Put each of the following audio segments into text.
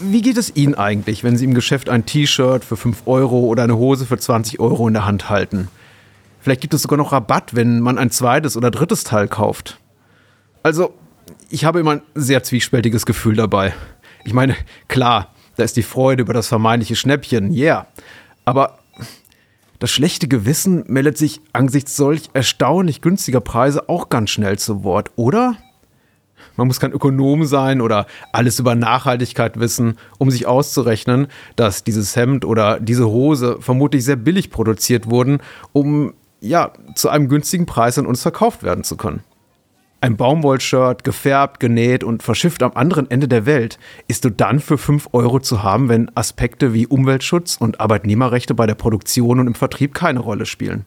Wie geht es Ihnen eigentlich, wenn Sie im Geschäft ein T-Shirt für 5 Euro oder eine Hose für 20 Euro in der Hand halten? Vielleicht gibt es sogar noch Rabatt, wenn man ein zweites oder drittes Teil kauft. Also, ich habe immer ein sehr zwiespältiges Gefühl dabei. Ich meine, klar, da ist die Freude über das vermeintliche Schnäppchen, yeah. Aber das schlechte Gewissen meldet sich angesichts solch erstaunlich günstiger Preise auch ganz schnell zu Wort, oder? Man muss kein Ökonom sein oder alles über Nachhaltigkeit wissen, um sich auszurechnen, dass dieses Hemd oder diese Hose vermutlich sehr billig produziert wurden, um ja zu einem günstigen Preis an uns verkauft werden zu können. Ein Baumwollshirt, gefärbt, genäht und verschifft am anderen Ende der Welt, ist du dann für 5 Euro zu haben, wenn Aspekte wie Umweltschutz und Arbeitnehmerrechte bei der Produktion und im Vertrieb keine Rolle spielen.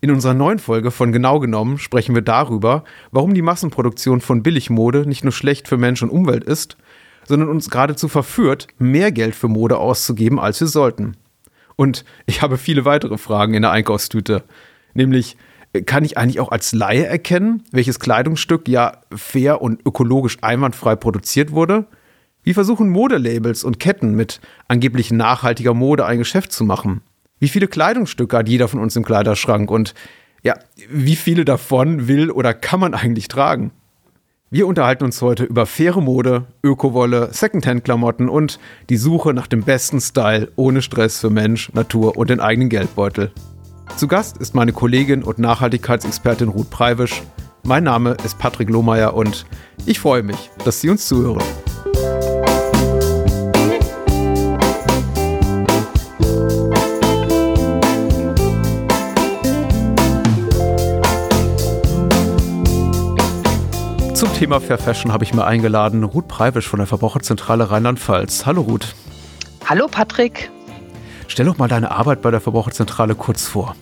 In unserer neuen Folge von Genau genommen sprechen wir darüber, warum die Massenproduktion von Billigmode nicht nur schlecht für Mensch und Umwelt ist, sondern uns geradezu verführt, mehr Geld für Mode auszugeben, als wir sollten. Und ich habe viele weitere Fragen in der Einkaufstüte, nämlich kann ich eigentlich auch als Laie erkennen, welches Kleidungsstück ja fair und ökologisch einwandfrei produziert wurde? Wie versuchen Modelabels und Ketten mit angeblich nachhaltiger Mode ein Geschäft zu machen? Wie viele Kleidungsstücke hat jeder von uns im Kleiderschrank und ja, wie viele davon will oder kann man eigentlich tragen? Wir unterhalten uns heute über faire Mode, Ökowolle, Secondhand-Klamotten und die Suche nach dem besten Style ohne Stress für Mensch, Natur und den eigenen Geldbeutel. Zu Gast ist meine Kollegin und Nachhaltigkeitsexpertin Ruth Preivisch. Mein Name ist Patrick Lohmeier und ich freue mich, dass Sie uns zuhören. Thema Fair Fashion habe ich mir eingeladen Ruth Preivisch von der Verbraucherzentrale Rheinland-Pfalz. Hallo Ruth. Hallo Patrick. Stell doch mal deine Arbeit bei der Verbraucherzentrale kurz vor.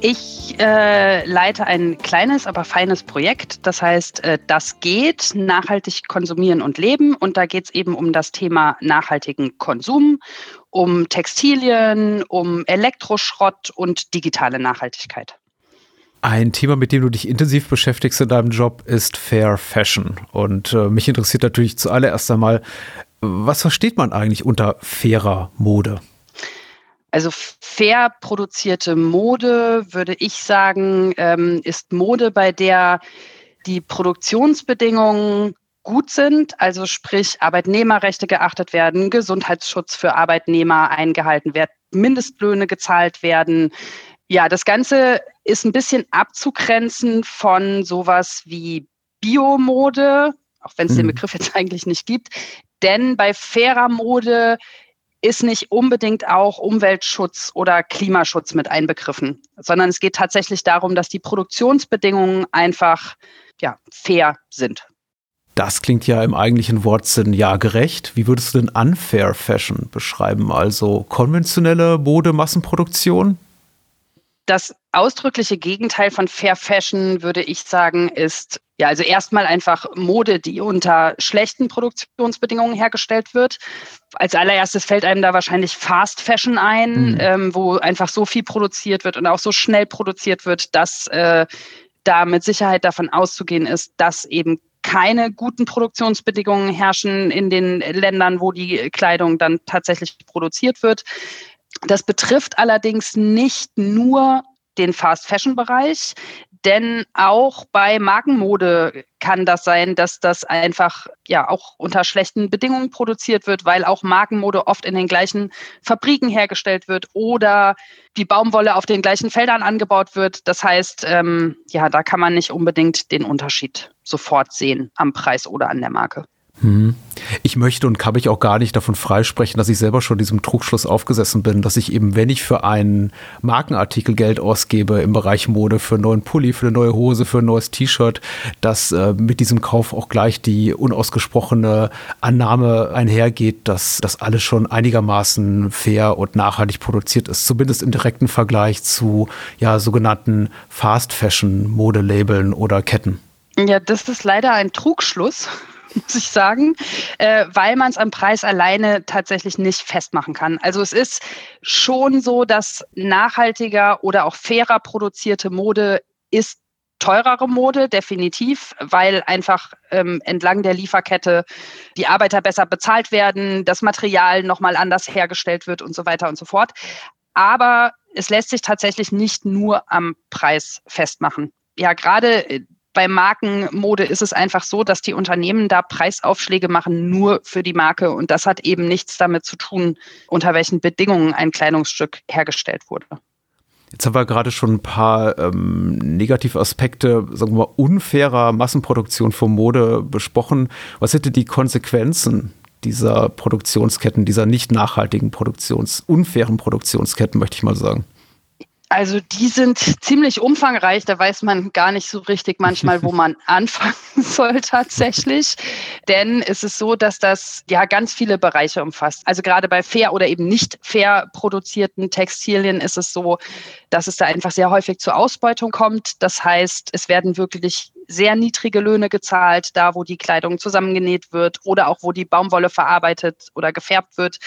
Ich äh, leite ein kleines, aber feines Projekt. Das heißt, äh, das geht, nachhaltig konsumieren und leben. Und da geht es eben um das Thema nachhaltigen Konsum, um Textilien, um Elektroschrott und digitale Nachhaltigkeit. Ein Thema, mit dem du dich intensiv beschäftigst in deinem Job, ist Fair Fashion. Und äh, mich interessiert natürlich zuallererst einmal, was versteht man eigentlich unter fairer Mode? Also fair produzierte Mode, würde ich sagen, ähm, ist Mode, bei der die Produktionsbedingungen gut sind, also sprich Arbeitnehmerrechte geachtet werden, Gesundheitsschutz für Arbeitnehmer eingehalten wird, Mindestlöhne gezahlt werden. Ja, das Ganze ist ein bisschen abzugrenzen von sowas wie Biomode, auch wenn es den mhm. Begriff jetzt eigentlich nicht gibt. Denn bei fairer Mode ist nicht unbedingt auch Umweltschutz oder Klimaschutz mit einbegriffen, sondern es geht tatsächlich darum, dass die Produktionsbedingungen einfach ja, fair sind. Das klingt ja im eigentlichen Wortsinn ja gerecht. Wie würdest du denn unfair Fashion beschreiben? Also konventionelle Modemassenproduktion? Das ausdrückliche Gegenteil von Fair Fashion, würde ich sagen, ist ja also erstmal einfach Mode, die unter schlechten Produktionsbedingungen hergestellt wird. Als allererstes fällt einem da wahrscheinlich Fast Fashion ein, mhm. ähm, wo einfach so viel produziert wird und auch so schnell produziert wird, dass äh, da mit Sicherheit davon auszugehen ist, dass eben keine guten Produktionsbedingungen herrschen in den Ländern, wo die Kleidung dann tatsächlich produziert wird. Das betrifft allerdings nicht nur den Fast-Fashion-Bereich, denn auch bei Markenmode kann das sein, dass das einfach ja auch unter schlechten Bedingungen produziert wird, weil auch Markenmode oft in den gleichen Fabriken hergestellt wird oder die Baumwolle auf den gleichen Feldern angebaut wird. Das heißt, ähm, ja, da kann man nicht unbedingt den Unterschied sofort sehen am Preis oder an der Marke. Hm. Ich möchte und kann mich auch gar nicht davon freisprechen, dass ich selber schon diesem Trugschluss aufgesessen bin, dass ich eben, wenn ich für einen Markenartikel Geld ausgebe im Bereich Mode, für einen neuen Pulli, für eine neue Hose, für ein neues T-Shirt, dass äh, mit diesem Kauf auch gleich die unausgesprochene Annahme einhergeht, dass das alles schon einigermaßen fair und nachhaltig produziert ist, zumindest im direkten Vergleich zu ja sogenannten Fast Fashion Modelabeln oder Ketten. Ja, das ist leider ein Trugschluss. muss ich sagen, äh, weil man es am Preis alleine tatsächlich nicht festmachen kann. Also es ist schon so, dass nachhaltiger oder auch fairer produzierte Mode ist teurere Mode, definitiv, weil einfach ähm, entlang der Lieferkette die Arbeiter besser bezahlt werden, das Material nochmal anders hergestellt wird und so weiter und so fort. Aber es lässt sich tatsächlich nicht nur am Preis festmachen. Ja, gerade äh, bei Markenmode ist es einfach so, dass die Unternehmen da Preisaufschläge machen nur für die Marke und das hat eben nichts damit zu tun, unter welchen Bedingungen ein Kleidungsstück hergestellt wurde. Jetzt haben wir gerade schon ein paar ähm, negative Aspekte, sagen wir mal, unfairer Massenproduktion von Mode besprochen. Was hätte die Konsequenzen dieser Produktionsketten, dieser nicht nachhaltigen Produktions, unfairen Produktionsketten, möchte ich mal sagen? Also die sind ziemlich umfangreich, da weiß man gar nicht so richtig manchmal, wo man anfangen soll tatsächlich. Denn es ist so, dass das ja ganz viele Bereiche umfasst. Also gerade bei fair oder eben nicht fair produzierten Textilien ist es so, dass es da einfach sehr häufig zur Ausbeutung kommt. Das heißt, es werden wirklich sehr niedrige Löhne gezahlt, da wo die Kleidung zusammengenäht wird oder auch wo die Baumwolle verarbeitet oder gefärbt wird.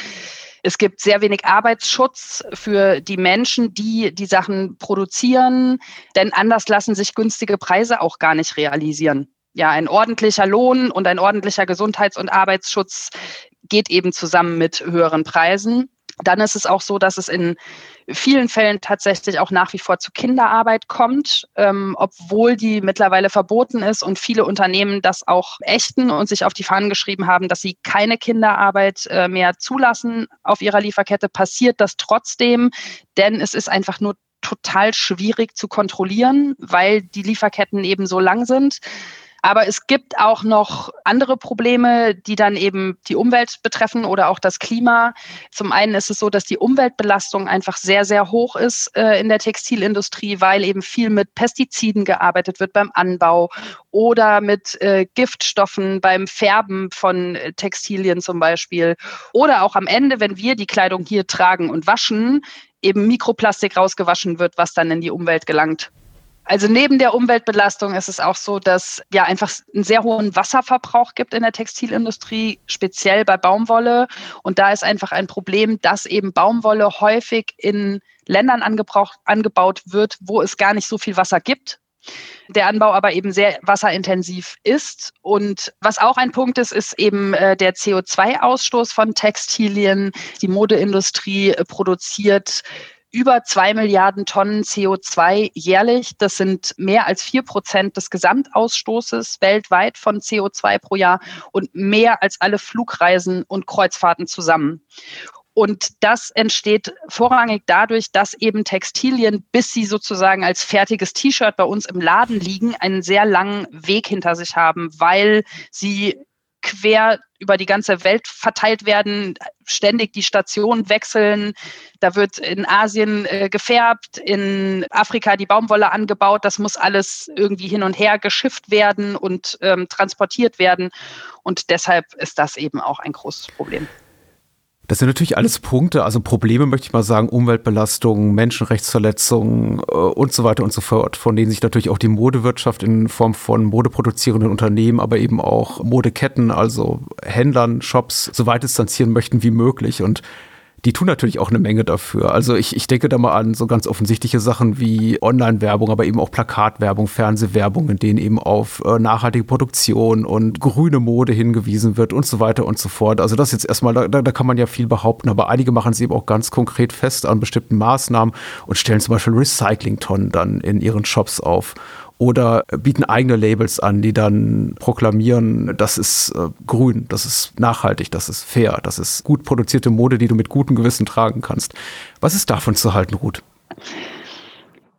Es gibt sehr wenig Arbeitsschutz für die Menschen, die die Sachen produzieren, denn anders lassen sich günstige Preise auch gar nicht realisieren. Ja, ein ordentlicher Lohn und ein ordentlicher Gesundheits- und Arbeitsschutz geht eben zusammen mit höheren Preisen. Dann ist es auch so, dass es in vielen Fällen tatsächlich auch nach wie vor zu Kinderarbeit kommt, ähm, obwohl die mittlerweile verboten ist und viele Unternehmen das auch ächten und sich auf die Fahnen geschrieben haben, dass sie keine Kinderarbeit äh, mehr zulassen auf ihrer Lieferkette, passiert das trotzdem, denn es ist einfach nur total schwierig zu kontrollieren, weil die Lieferketten eben so lang sind. Aber es gibt auch noch andere Probleme, die dann eben die Umwelt betreffen oder auch das Klima. Zum einen ist es so, dass die Umweltbelastung einfach sehr, sehr hoch ist äh, in der Textilindustrie, weil eben viel mit Pestiziden gearbeitet wird beim Anbau oder mit äh, Giftstoffen beim Färben von äh, Textilien zum Beispiel. Oder auch am Ende, wenn wir die Kleidung hier tragen und waschen, eben Mikroplastik rausgewaschen wird, was dann in die Umwelt gelangt. Also neben der Umweltbelastung ist es auch so, dass ja einfach einen sehr hohen Wasserverbrauch gibt in der Textilindustrie, speziell bei Baumwolle. Und da ist einfach ein Problem, dass eben Baumwolle häufig in Ländern angebaut wird, wo es gar nicht so viel Wasser gibt. Der Anbau aber eben sehr wasserintensiv ist. Und was auch ein Punkt ist, ist eben äh, der CO2-Ausstoß von Textilien. Die Modeindustrie äh, produziert über zwei Milliarden Tonnen CO2 jährlich. Das sind mehr als vier Prozent des Gesamtausstoßes weltweit von CO2 pro Jahr und mehr als alle Flugreisen und Kreuzfahrten zusammen. Und das entsteht vorrangig dadurch, dass eben Textilien, bis sie sozusagen als fertiges T-Shirt bei uns im Laden liegen, einen sehr langen Weg hinter sich haben, weil sie quer über die ganze Welt verteilt werden, ständig die Stationen wechseln. Da wird in Asien äh, gefärbt, in Afrika die Baumwolle angebaut. Das muss alles irgendwie hin und her geschifft werden und ähm, transportiert werden. Und deshalb ist das eben auch ein großes Problem. Das sind natürlich alles Punkte, also Probleme möchte ich mal sagen, Umweltbelastungen, Menschenrechtsverletzungen äh, und so weiter und so fort, von denen sich natürlich auch die Modewirtschaft in Form von modeproduzierenden Unternehmen, aber eben auch Modeketten, also Händlern, Shops, so weit distanzieren möchten wie möglich. Und die tun natürlich auch eine Menge dafür. Also ich, ich denke da mal an so ganz offensichtliche Sachen wie Online-Werbung, aber eben auch Plakatwerbung, Fernsehwerbung, in denen eben auf äh, nachhaltige Produktion und grüne Mode hingewiesen wird und so weiter und so fort. Also das jetzt erstmal, da, da kann man ja viel behaupten, aber einige machen es eben auch ganz konkret fest an bestimmten Maßnahmen und stellen zum Beispiel Recyclingtonnen dann in ihren Shops auf oder bieten eigene Labels an, die dann proklamieren, das ist äh, grün, das ist nachhaltig, das ist fair, das ist gut produzierte Mode, die du mit gutem Gewissen tragen kannst. Was ist davon zu halten, Ruth?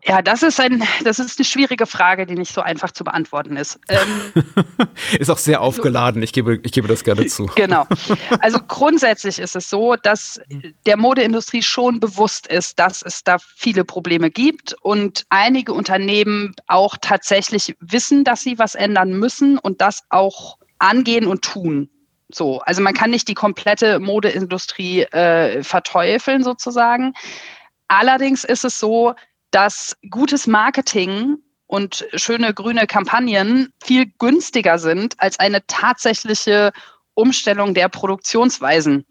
Ja, das ist ein, das ist eine schwierige Frage, die nicht so einfach zu beantworten ist. Ähm, ist auch sehr aufgeladen. Ich gebe, ich gebe das gerne zu. Genau. Also grundsätzlich ist es so, dass der Modeindustrie schon bewusst ist, dass es da viele Probleme gibt und einige Unternehmen auch tatsächlich wissen, dass sie was ändern müssen und das auch angehen und tun. So, also man kann nicht die komplette Modeindustrie äh, verteufeln sozusagen. Allerdings ist es so, dass gutes Marketing und schöne grüne Kampagnen viel günstiger sind als eine tatsächliche Umstellung der Produktionsweisen.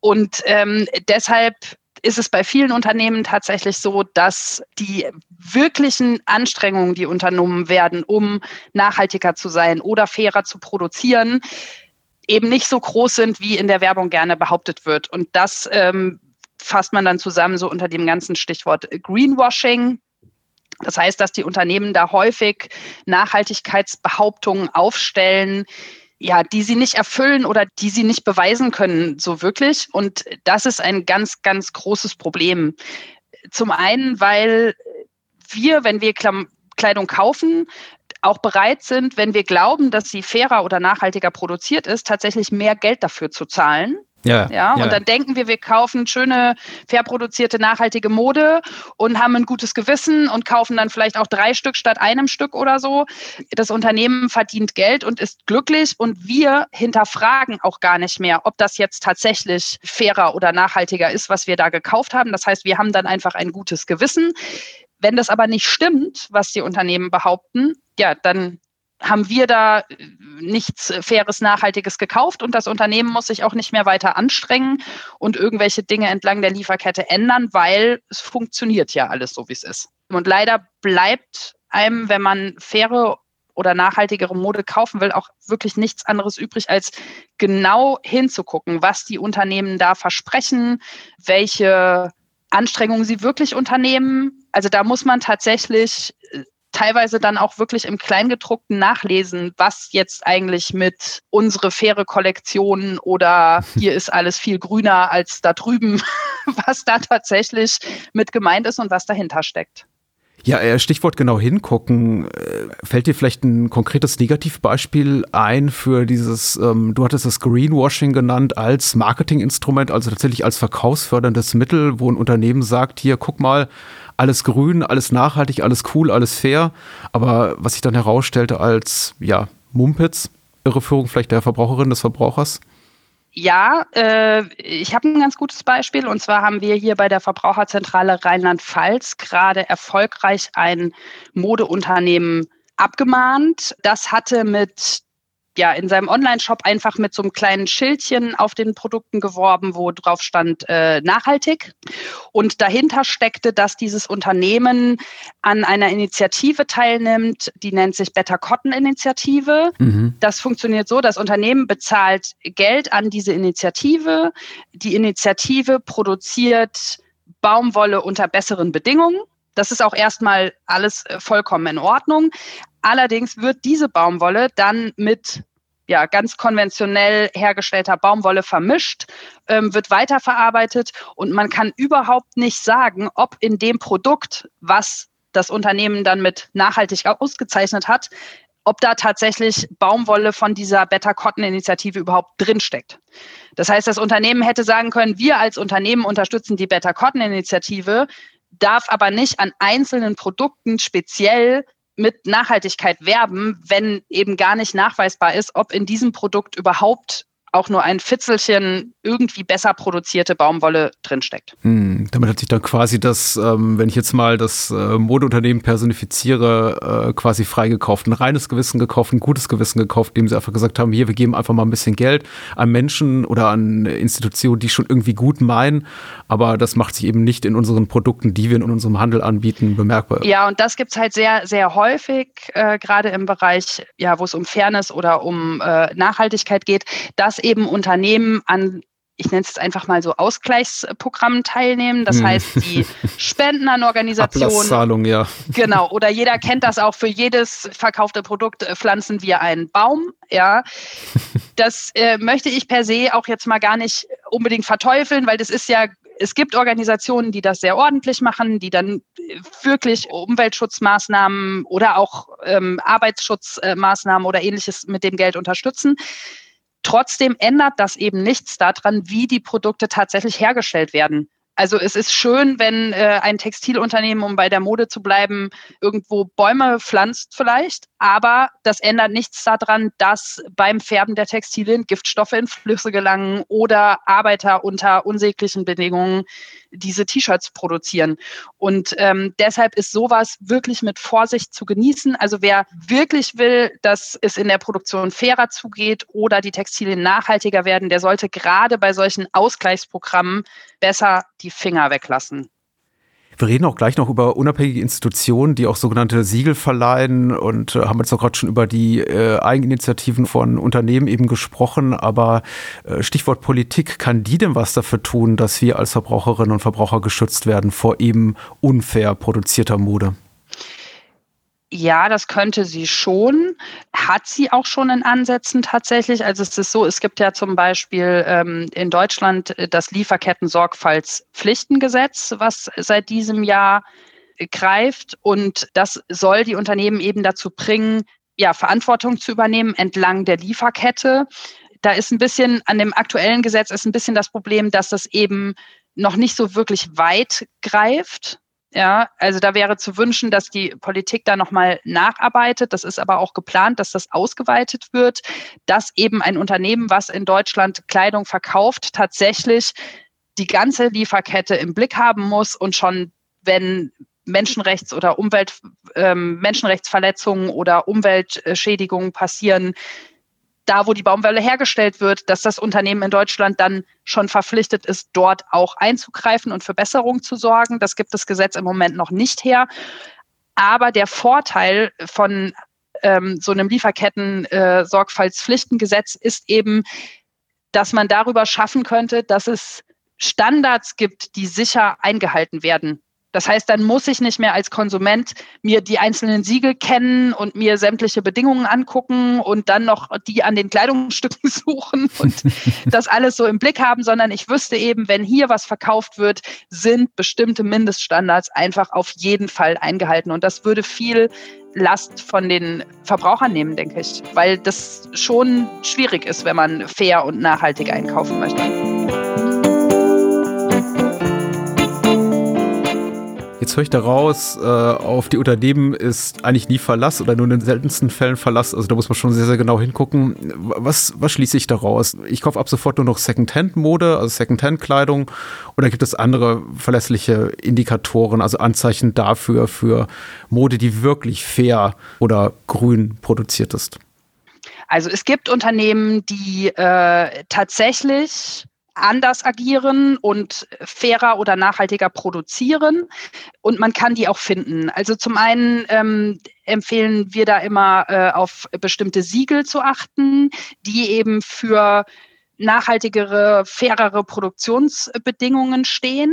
Und ähm, deshalb ist es bei vielen Unternehmen tatsächlich so, dass die wirklichen Anstrengungen, die unternommen werden, um nachhaltiger zu sein oder fairer zu produzieren, eben nicht so groß sind, wie in der Werbung gerne behauptet wird. Und das ähm, fasst man dann zusammen so unter dem ganzen Stichwort Greenwashing. Das heißt, dass die Unternehmen da häufig Nachhaltigkeitsbehauptungen aufstellen, ja, die sie nicht erfüllen oder die sie nicht beweisen können, so wirklich. Und das ist ein ganz, ganz großes Problem. Zum einen, weil wir, wenn wir Kleidung kaufen, auch bereit sind, wenn wir glauben, dass sie fairer oder nachhaltiger produziert ist, tatsächlich mehr Geld dafür zu zahlen. Ja, ja, und ja. dann denken wir, wir kaufen schöne, fair produzierte, nachhaltige Mode und haben ein gutes Gewissen und kaufen dann vielleicht auch drei Stück statt einem Stück oder so. Das Unternehmen verdient Geld und ist glücklich und wir hinterfragen auch gar nicht mehr, ob das jetzt tatsächlich fairer oder nachhaltiger ist, was wir da gekauft haben. Das heißt, wir haben dann einfach ein gutes Gewissen. Wenn das aber nicht stimmt, was die Unternehmen behaupten, ja, dann haben wir da nichts Faires, Nachhaltiges gekauft und das Unternehmen muss sich auch nicht mehr weiter anstrengen und irgendwelche Dinge entlang der Lieferkette ändern, weil es funktioniert ja alles so, wie es ist. Und leider bleibt einem, wenn man faire oder nachhaltigere Mode kaufen will, auch wirklich nichts anderes übrig, als genau hinzugucken, was die Unternehmen da versprechen, welche Anstrengungen sie wirklich unternehmen. Also da muss man tatsächlich teilweise dann auch wirklich im Kleingedruckten nachlesen, was jetzt eigentlich mit unsere faire Kollektion oder hier ist alles viel grüner als da drüben, was da tatsächlich mit gemeint ist und was dahinter steckt. Ja, äh, Stichwort genau hingucken. Äh, fällt dir vielleicht ein konkretes Negativbeispiel ein für dieses, ähm, du hattest das Greenwashing genannt als Marketinginstrument, also tatsächlich als verkaufsförderndes Mittel, wo ein Unternehmen sagt, hier, guck mal, alles grün, alles nachhaltig, alles cool, alles fair. Aber was sich dann herausstellte als, ja, Mumpitz, Irreführung vielleicht der Verbraucherin, des Verbrauchers? Ja, äh, ich habe ein ganz gutes Beispiel. Und zwar haben wir hier bei der Verbraucherzentrale Rheinland-Pfalz gerade erfolgreich ein Modeunternehmen abgemahnt. Das hatte mit ja in seinem Online-Shop einfach mit so einem kleinen Schildchen auf den Produkten geworben, wo drauf stand äh, nachhaltig. Und dahinter steckte, dass dieses Unternehmen an einer Initiative teilnimmt, die nennt sich Better Cotton Initiative. Mhm. Das funktioniert so, das Unternehmen bezahlt Geld an diese Initiative. Die Initiative produziert Baumwolle unter besseren Bedingungen. Das ist auch erstmal alles äh, vollkommen in Ordnung. Allerdings wird diese Baumwolle dann mit ja, ganz konventionell hergestellter Baumwolle vermischt, ähm, wird weiterverarbeitet und man kann überhaupt nicht sagen, ob in dem Produkt, was das Unternehmen dann mit nachhaltig ausgezeichnet hat, ob da tatsächlich Baumwolle von dieser Better Cotton Initiative überhaupt drinsteckt. Das heißt, das Unternehmen hätte sagen können, wir als Unternehmen unterstützen die Better Cotton Initiative, darf aber nicht an einzelnen Produkten speziell mit Nachhaltigkeit werben, wenn eben gar nicht nachweisbar ist, ob in diesem Produkt überhaupt auch nur ein Fitzelchen irgendwie besser produzierte Baumwolle drinsteckt. Hm, damit hat sich dann quasi das, ähm, wenn ich jetzt mal das äh, Modeunternehmen personifiziere, äh, quasi freigekauft, ein reines Gewissen gekauft, ein gutes Gewissen gekauft, indem sie einfach gesagt haben, hier, wir geben einfach mal ein bisschen Geld an Menschen oder an Institutionen, die schon irgendwie gut meinen, aber das macht sich eben nicht in unseren Produkten, die wir in unserem Handel anbieten, bemerkbar. Ja, und das gibt es halt sehr, sehr häufig, äh, gerade im Bereich, ja, wo es um Fairness oder um äh, Nachhaltigkeit geht, dass eben Unternehmen an ich nenne es einfach mal so Ausgleichsprogrammen teilnehmen. Das hm. heißt, die spenden an Organisationen. Ablasszahlung, ja. Genau. Oder jeder kennt das auch. Für jedes verkaufte Produkt äh, pflanzen wir einen Baum. Ja. Das äh, möchte ich per se auch jetzt mal gar nicht unbedingt verteufeln, weil das ist ja es gibt Organisationen, die das sehr ordentlich machen, die dann äh, wirklich Umweltschutzmaßnahmen oder auch ähm, Arbeitsschutzmaßnahmen oder ähnliches mit dem Geld unterstützen. Trotzdem ändert das eben nichts daran, wie die Produkte tatsächlich hergestellt werden. Also es ist schön, wenn äh, ein Textilunternehmen, um bei der Mode zu bleiben, irgendwo Bäume pflanzt vielleicht, aber das ändert nichts daran, dass beim Färben der Textilien Giftstoffe in Flüsse gelangen oder Arbeiter unter unsäglichen Bedingungen diese T-Shirts produzieren. Und ähm, deshalb ist sowas wirklich mit Vorsicht zu genießen. Also wer wirklich will, dass es in der Produktion fairer zugeht oder die Textilien nachhaltiger werden, der sollte gerade bei solchen Ausgleichsprogrammen besser die die Finger weglassen. Wir reden auch gleich noch über unabhängige Institutionen, die auch sogenannte Siegel verleihen und äh, haben jetzt auch gerade schon über die äh, Eigeninitiativen von Unternehmen eben gesprochen. Aber äh, Stichwort Politik, kann die denn was dafür tun, dass wir als Verbraucherinnen und Verbraucher geschützt werden vor eben unfair produzierter Mode? Ja, das könnte sie schon. Hat sie auch schon in Ansätzen tatsächlich. Also es ist so, es gibt ja zum Beispiel ähm, in Deutschland äh, das Lieferketten-Sorgfaltspflichtengesetz, was seit diesem Jahr greift. Und das soll die Unternehmen eben dazu bringen, ja, Verantwortung zu übernehmen entlang der Lieferkette. Da ist ein bisschen an dem aktuellen Gesetz ist ein bisschen das Problem, dass das eben noch nicht so wirklich weit greift. Ja, also da wäre zu wünschen, dass die Politik da nochmal nacharbeitet. Das ist aber auch geplant, dass das ausgeweitet wird, dass eben ein Unternehmen, was in Deutschland Kleidung verkauft, tatsächlich die ganze Lieferkette im Blick haben muss und schon, wenn Menschenrechts- oder Umwelt, ähm, Menschenrechtsverletzungen oder Umweltschädigungen passieren, da, wo die Baumwolle hergestellt wird, dass das Unternehmen in Deutschland dann schon verpflichtet ist, dort auch einzugreifen und für Besserung zu sorgen. Das gibt das Gesetz im Moment noch nicht her. Aber der Vorteil von ähm, so einem Lieferketten-Sorgfaltspflichtengesetz äh, ist eben, dass man darüber schaffen könnte, dass es Standards gibt, die sicher eingehalten werden das heißt, dann muss ich nicht mehr als Konsument mir die einzelnen Siegel kennen und mir sämtliche Bedingungen angucken und dann noch die an den Kleidungsstücken suchen und das alles so im Blick haben, sondern ich wüsste eben, wenn hier was verkauft wird, sind bestimmte Mindeststandards einfach auf jeden Fall eingehalten. Und das würde viel Last von den Verbrauchern nehmen, denke ich, weil das schon schwierig ist, wenn man fair und nachhaltig einkaufen möchte. Jetzt höre ich daraus, äh, auf die Unternehmen ist eigentlich nie Verlass oder nur in den seltensten Fällen Verlass. Also da muss man schon sehr, sehr genau hingucken. Was, was schließe ich daraus? Ich kaufe ab sofort nur noch Secondhand-Mode, also Secondhand-Kleidung. Oder gibt es andere verlässliche Indikatoren, also Anzeichen dafür, für Mode, die wirklich fair oder grün produziert ist? Also es gibt Unternehmen, die äh, tatsächlich anders agieren und fairer oder nachhaltiger produzieren. Und man kann die auch finden. Also zum einen ähm, empfehlen wir da immer äh, auf bestimmte Siegel zu achten, die eben für nachhaltigere, fairere Produktionsbedingungen stehen.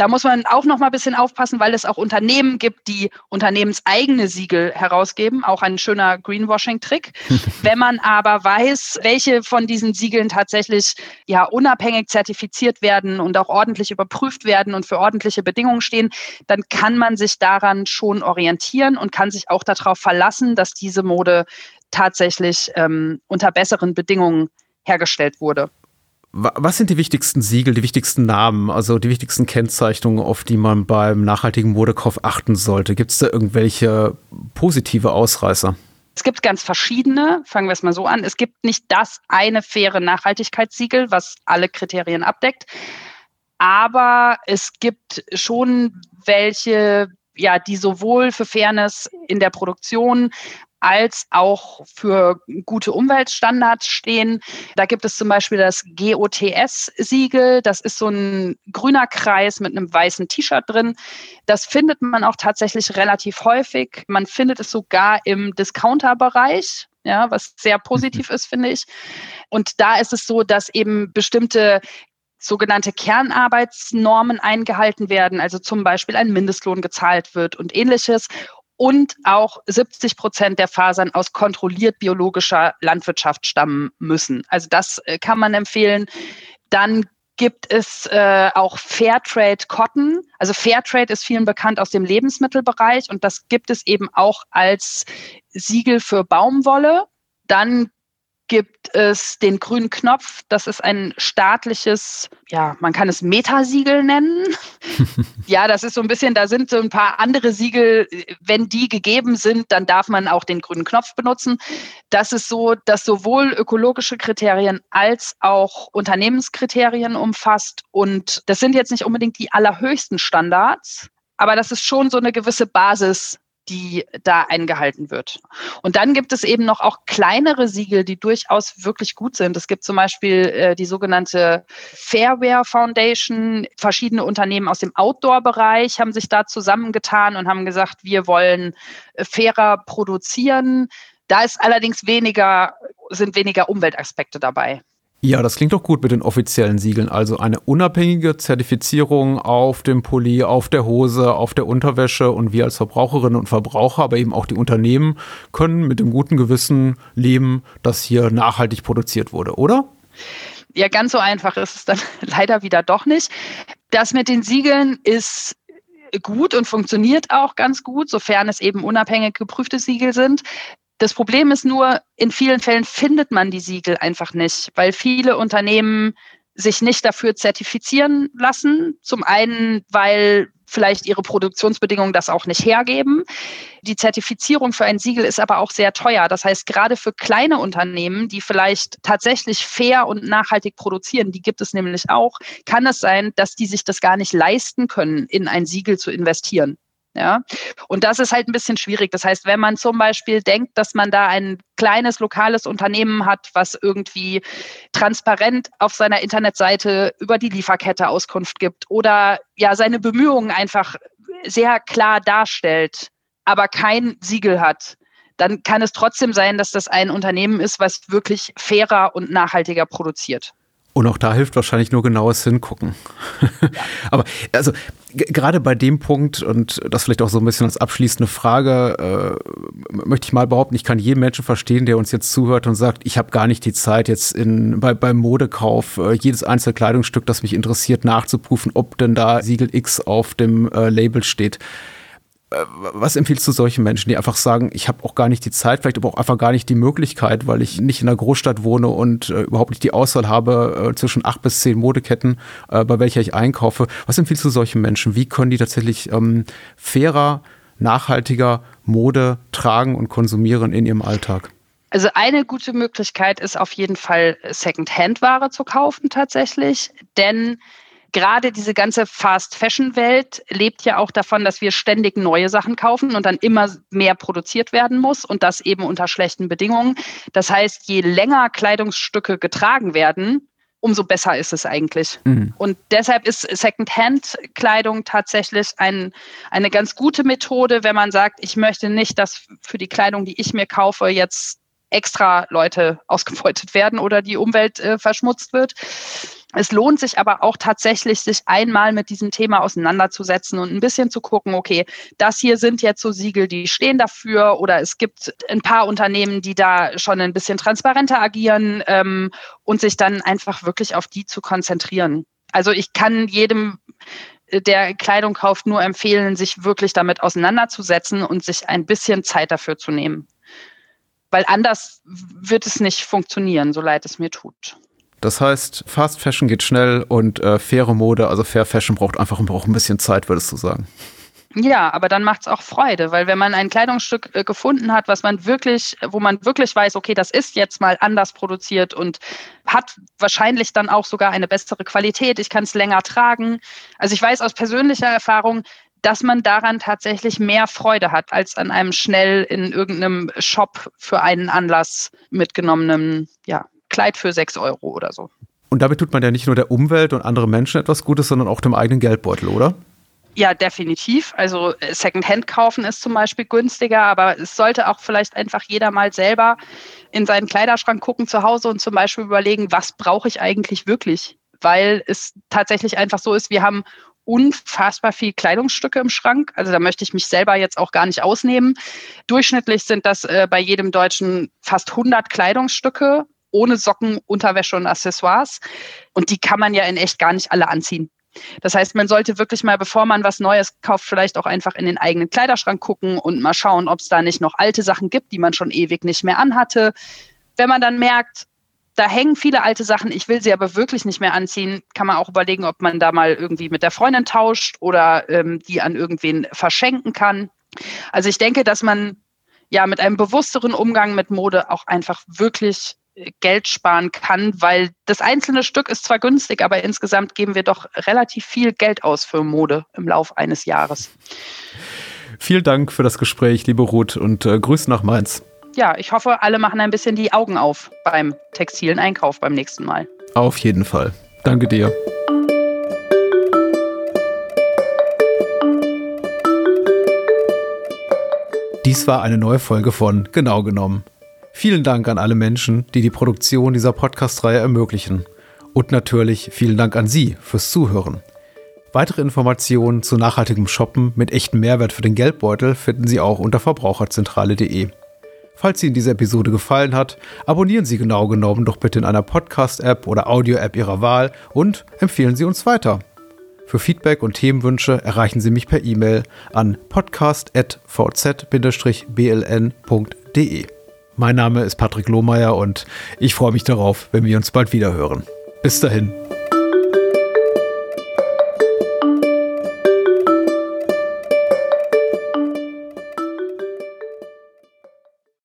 Da muss man auch noch mal ein bisschen aufpassen, weil es auch Unternehmen gibt, die unternehmenseigene Siegel herausgeben. Auch ein schöner Greenwashing-Trick. Wenn man aber weiß, welche von diesen Siegeln tatsächlich ja unabhängig zertifiziert werden und auch ordentlich überprüft werden und für ordentliche Bedingungen stehen, dann kann man sich daran schon orientieren und kann sich auch darauf verlassen, dass diese Mode tatsächlich ähm, unter besseren Bedingungen hergestellt wurde. Was sind die wichtigsten Siegel, die wichtigsten Namen, also die wichtigsten Kennzeichnungen, auf die man beim nachhaltigen Modekauf achten sollte? Gibt es da irgendwelche positive Ausreißer? Es gibt ganz verschiedene, fangen wir es mal so an. Es gibt nicht das eine faire Nachhaltigkeitssiegel, was alle Kriterien abdeckt, aber es gibt schon welche, ja, die sowohl für Fairness in der Produktion als auch für gute Umweltstandards stehen. Da gibt es zum Beispiel das GOTS-Siegel. Das ist so ein grüner Kreis mit einem weißen T-Shirt drin. Das findet man auch tatsächlich relativ häufig. Man findet es sogar im Discounter-Bereich. Ja, was sehr positiv ist, finde ich. Und da ist es so, dass eben bestimmte sogenannte Kernarbeitsnormen eingehalten werden, also zum Beispiel ein Mindestlohn gezahlt wird und ähnliches und auch 70 Prozent der Fasern aus kontrolliert biologischer Landwirtschaft stammen müssen. Also das äh, kann man empfehlen. Dann gibt es äh, auch Fairtrade Cotton. Also Fairtrade ist vielen bekannt aus dem Lebensmittelbereich und das gibt es eben auch als Siegel für Baumwolle. Dann gibt es den grünen Knopf. Das ist ein staatliches, ja, man kann es Metasiegel nennen. ja, das ist so ein bisschen, da sind so ein paar andere Siegel. Wenn die gegeben sind, dann darf man auch den grünen Knopf benutzen. Das ist so, dass sowohl ökologische Kriterien als auch Unternehmenskriterien umfasst. Und das sind jetzt nicht unbedingt die allerhöchsten Standards, aber das ist schon so eine gewisse Basis, die da eingehalten wird. Und dann gibt es eben noch auch kleinere Siegel, die durchaus wirklich gut sind. Es gibt zum Beispiel äh, die sogenannte Fairware Foundation. Verschiedene Unternehmen aus dem Outdoor-Bereich haben sich da zusammengetan und haben gesagt, wir wollen äh, fairer produzieren. Da ist allerdings weniger, sind weniger Umweltaspekte dabei. Ja, das klingt doch gut mit den offiziellen Siegeln. Also eine unabhängige Zertifizierung auf dem Pulli, auf der Hose, auf der Unterwäsche und wir als Verbraucherinnen und Verbraucher, aber eben auch die Unternehmen können mit dem guten Gewissen leben, dass hier nachhaltig produziert wurde, oder? Ja, ganz so einfach ist es dann leider wieder doch nicht. Das mit den Siegeln ist gut und funktioniert auch ganz gut, sofern es eben unabhängig geprüfte Siegel sind. Das Problem ist nur, in vielen Fällen findet man die Siegel einfach nicht, weil viele Unternehmen sich nicht dafür zertifizieren lassen. Zum einen, weil vielleicht ihre Produktionsbedingungen das auch nicht hergeben. Die Zertifizierung für ein Siegel ist aber auch sehr teuer. Das heißt, gerade für kleine Unternehmen, die vielleicht tatsächlich fair und nachhaltig produzieren, die gibt es nämlich auch, kann es sein, dass die sich das gar nicht leisten können, in ein Siegel zu investieren. Ja, und das ist halt ein bisschen schwierig. Das heißt, wenn man zum Beispiel denkt, dass man da ein kleines lokales Unternehmen hat, was irgendwie transparent auf seiner Internetseite über die Lieferkette Auskunft gibt oder ja seine Bemühungen einfach sehr klar darstellt, aber kein Siegel hat, dann kann es trotzdem sein, dass das ein Unternehmen ist, was wirklich fairer und nachhaltiger produziert. Und auch da hilft wahrscheinlich nur genaues Hingucken. Ja. Aber also gerade bei dem Punkt und das vielleicht auch so ein bisschen als abschließende Frage, äh, möchte ich mal behaupten, ich kann jeden Menschen verstehen, der uns jetzt zuhört und sagt, ich habe gar nicht die Zeit, jetzt in, bei, beim Modekauf äh, jedes einzelne Kleidungsstück, das mich interessiert, nachzuprüfen, ob denn da Siegel X auf dem äh, Label steht. Äh, was empfiehlst du solchen Menschen, die einfach sagen, ich habe auch gar nicht die Zeit, vielleicht aber auch einfach gar nicht die Möglichkeit, weil ich nicht in einer Großstadt wohne und äh, überhaupt nicht die Auswahl habe äh, zwischen acht bis zehn Modeketten, äh, bei welcher ich einkaufe. Was empfiehlst du solchen Menschen? Wie können die tatsächlich ähm, fairer, nachhaltiger Mode tragen und konsumieren in ihrem Alltag? Also eine gute Möglichkeit ist auf jeden Fall Second-Hand-Ware zu kaufen tatsächlich, denn gerade diese ganze Fast-Fashion-Welt lebt ja auch davon, dass wir ständig neue Sachen kaufen und dann immer mehr produziert werden muss und das eben unter schlechten Bedingungen. Das heißt, je länger Kleidungsstücke getragen werden, umso besser ist es eigentlich. Mhm. Und deshalb ist Second-Hand-Kleidung tatsächlich ein, eine ganz gute Methode, wenn man sagt, ich möchte nicht, dass für die Kleidung, die ich mir kaufe, jetzt extra Leute ausgebeutet werden oder die Umwelt äh, verschmutzt wird. Es lohnt sich aber auch tatsächlich, sich einmal mit diesem Thema auseinanderzusetzen und ein bisschen zu gucken, okay, das hier sind jetzt so Siegel, die stehen dafür oder es gibt ein paar Unternehmen, die da schon ein bisschen transparenter agieren ähm, und sich dann einfach wirklich auf die zu konzentrieren. Also ich kann jedem der Kleidung kauft, nur empfehlen, sich wirklich damit auseinanderzusetzen und sich ein bisschen Zeit dafür zu nehmen. Weil anders wird es nicht funktionieren, so leid es mir tut. Das heißt, Fast Fashion geht schnell und äh, faire Mode, also Fair Fashion braucht einfach braucht ein bisschen Zeit, würdest du sagen. Ja, aber dann macht es auch Freude, weil wenn man ein Kleidungsstück äh, gefunden hat, was man wirklich, wo man wirklich weiß, okay, das ist jetzt mal anders produziert und hat wahrscheinlich dann auch sogar eine bessere Qualität, ich kann es länger tragen. Also ich weiß aus persönlicher Erfahrung, dass man daran tatsächlich mehr Freude hat, als an einem schnell in irgendeinem Shop für einen Anlass mitgenommenen ja, Kleid für sechs Euro oder so. Und damit tut man ja nicht nur der Umwelt und anderen Menschen etwas Gutes, sondern auch dem eigenen Geldbeutel, oder? Ja, definitiv. Also äh, Secondhand kaufen ist zum Beispiel günstiger, aber es sollte auch vielleicht einfach jeder mal selber in seinen Kleiderschrank gucken zu Hause und zum Beispiel überlegen, was brauche ich eigentlich wirklich? Weil es tatsächlich einfach so ist, wir haben unfassbar viel Kleidungsstücke im Schrank. Also da möchte ich mich selber jetzt auch gar nicht ausnehmen. Durchschnittlich sind das äh, bei jedem Deutschen fast 100 Kleidungsstücke ohne Socken, Unterwäsche und Accessoires. Und die kann man ja in echt gar nicht alle anziehen. Das heißt, man sollte wirklich mal, bevor man was Neues kauft, vielleicht auch einfach in den eigenen Kleiderschrank gucken und mal schauen, ob es da nicht noch alte Sachen gibt, die man schon ewig nicht mehr anhatte. Wenn man dann merkt, da hängen viele alte Sachen, ich will sie aber wirklich nicht mehr anziehen, kann man auch überlegen, ob man da mal irgendwie mit der Freundin tauscht oder ähm, die an irgendwen verschenken kann. Also ich denke, dass man ja mit einem bewussteren Umgang mit Mode auch einfach wirklich Geld sparen kann, weil das einzelne Stück ist zwar günstig, aber insgesamt geben wir doch relativ viel Geld aus für Mode im Laufe eines Jahres. Vielen Dank für das Gespräch, liebe Ruth, und äh, Grüße nach Mainz. Ja, ich hoffe, alle machen ein bisschen die Augen auf beim textilen Einkauf beim nächsten Mal. Auf jeden Fall. Danke dir. Dies war eine neue Folge von Genau genommen. Vielen Dank an alle Menschen, die die Produktion dieser Podcast-Reihe ermöglichen. Und natürlich vielen Dank an Sie fürs Zuhören. Weitere Informationen zu nachhaltigem Shoppen mit echtem Mehrwert für den Geldbeutel finden Sie auch unter verbraucherzentrale.de. Falls Ihnen diese Episode gefallen hat, abonnieren Sie genau genommen doch bitte in einer Podcast-App oder Audio-App Ihrer Wahl und empfehlen Sie uns weiter. Für Feedback und Themenwünsche erreichen Sie mich per E-Mail an podcast.vz-bln.de. Mein Name ist Patrick Lohmeier und ich freue mich darauf, wenn wir uns bald wieder hören. Bis dahin.